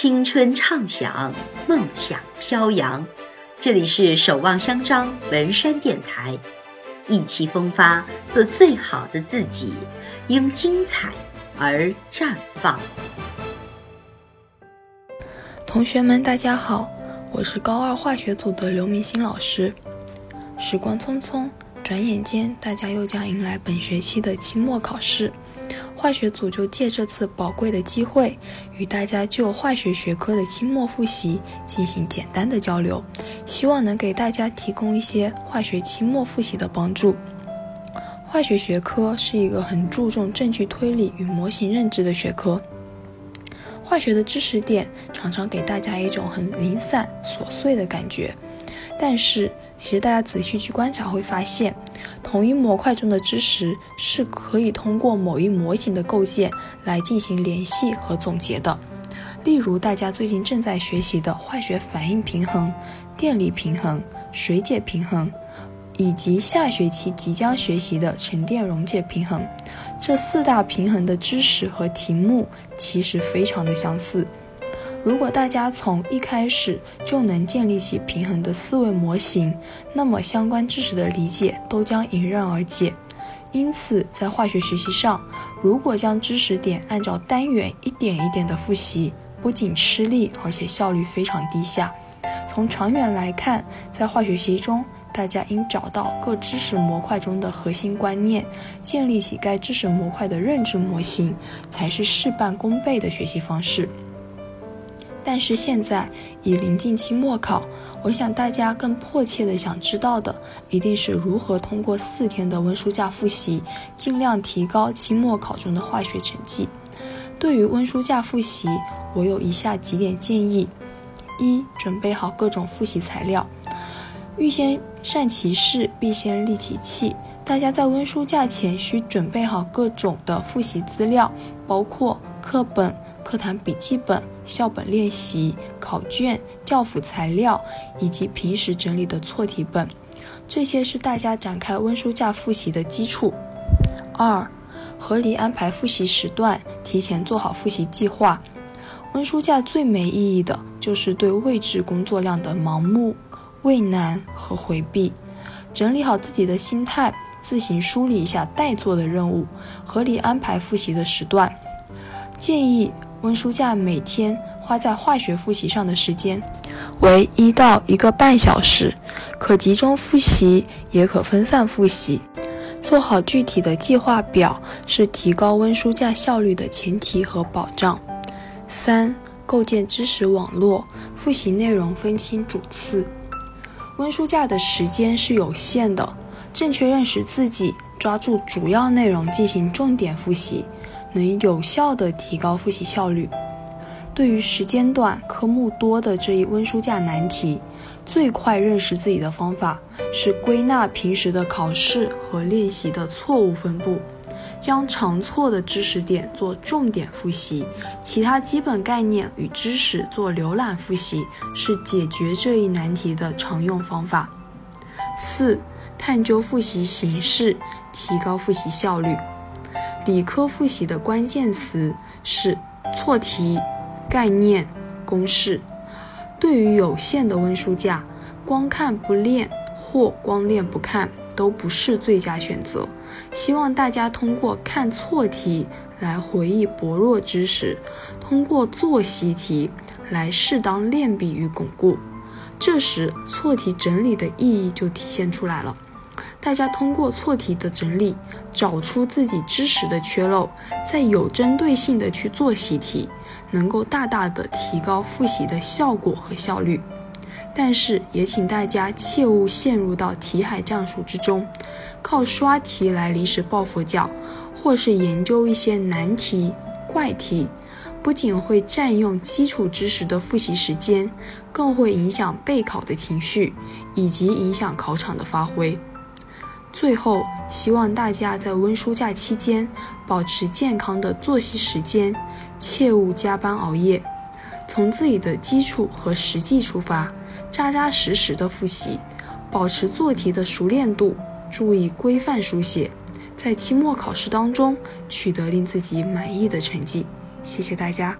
青春畅想，梦想飘扬。这里是守望相张文山电台，意气风发，做最好的自己，因精彩而绽放。同学们，大家好，我是高二化学组的刘明星老师。时光匆匆，转眼间，大家又将迎来本学期的期末考试。化学组就借这次宝贵的机会，与大家就化学学科的期末复习进行简单的交流，希望能给大家提供一些化学期末复习的帮助。化学学科是一个很注重证据推理与模型认知的学科，化学的知识点常常给大家一种很零散琐碎的感觉，但是。其实大家仔细去观察会发现，同一模块中的知识是可以通过某一模型的构建来进行联系和总结的。例如，大家最近正在学习的化学反应平衡、电离平衡、水解平衡，以及下学期即将学习的沉淀溶解平衡，这四大平衡的知识和题目其实非常的相似。如果大家从一开始就能建立起平衡的思维模型，那么相关知识的理解都将迎刃而解。因此，在化学学习上，如果将知识点按照单元一点一点的复习，不仅吃力，而且效率非常低下。从长远来看，在化学学习中，大家应找到各知识模块中的核心观念，建立起该知识模块的认知模型，才是事半功倍的学习方式。但是现在已临近期末考，我想大家更迫切的想知道的，一定是如何通过四天的温书假复习，尽量提高期末考中的化学成绩。对于温书假复习，我有以下几点建议：一、准备好各种复习材料。欲先善其事，必先利其器。大家在温书假前需准备好各种的复习资料，包括课本。课堂笔记本、校本练习、考卷、教辅材料以及平时整理的错题本，这些是大家展开温书假复习的基础。二、合理安排复习时段，提前做好复习计划。温书假最没意义的就是对未知工作量的盲目、畏难和回避。整理好自己的心态，自行梳理一下待做的任务，合理安排复习的时段。建议。温书假每天花在化学复习上的时间为一到一个半小时，可集中复习，也可分散复习。做好具体的计划表是提高温书假效率的前提和保障。三、构建知识网络，复习内容分清主次。温书假的时间是有限的，正确认识自己，抓住主要内容进行重点复习。能有效地提高复习效率。对于时间段、科目多的这一温书假难题，最快认识自己的方法是归纳平时的考试和练习的错误分布，将常错的知识点做重点复习，其他基本概念与知识做浏览复习，是解决这一难题的常用方法。四、探究复习形式，提高复习效率。理科复习的关键词是错题、概念、公式。对于有限的温书架，光看不练或光练不看都不是最佳选择。希望大家通过看错题来回忆薄弱知识，通过做习题来适当练笔与巩固。这时错题整理的意义就体现出来了。大家通过错题的整理，找出自己知识的缺漏，再有针对性的去做习题，能够大大的提高复习的效果和效率。但是也请大家切勿陷入到题海战术之中，靠刷题来临时抱佛脚，或是研究一些难题、怪题，不仅会占用基础知识的复习时间，更会影响备考的情绪，以及影响考场的发挥。最后，希望大家在温书假期间保持健康的作息时间，切勿加班熬夜。从自己的基础和实际出发，扎扎实实的复习，保持做题的熟练度，注意规范书写，在期末考试当中取得令自己满意的成绩。谢谢大家。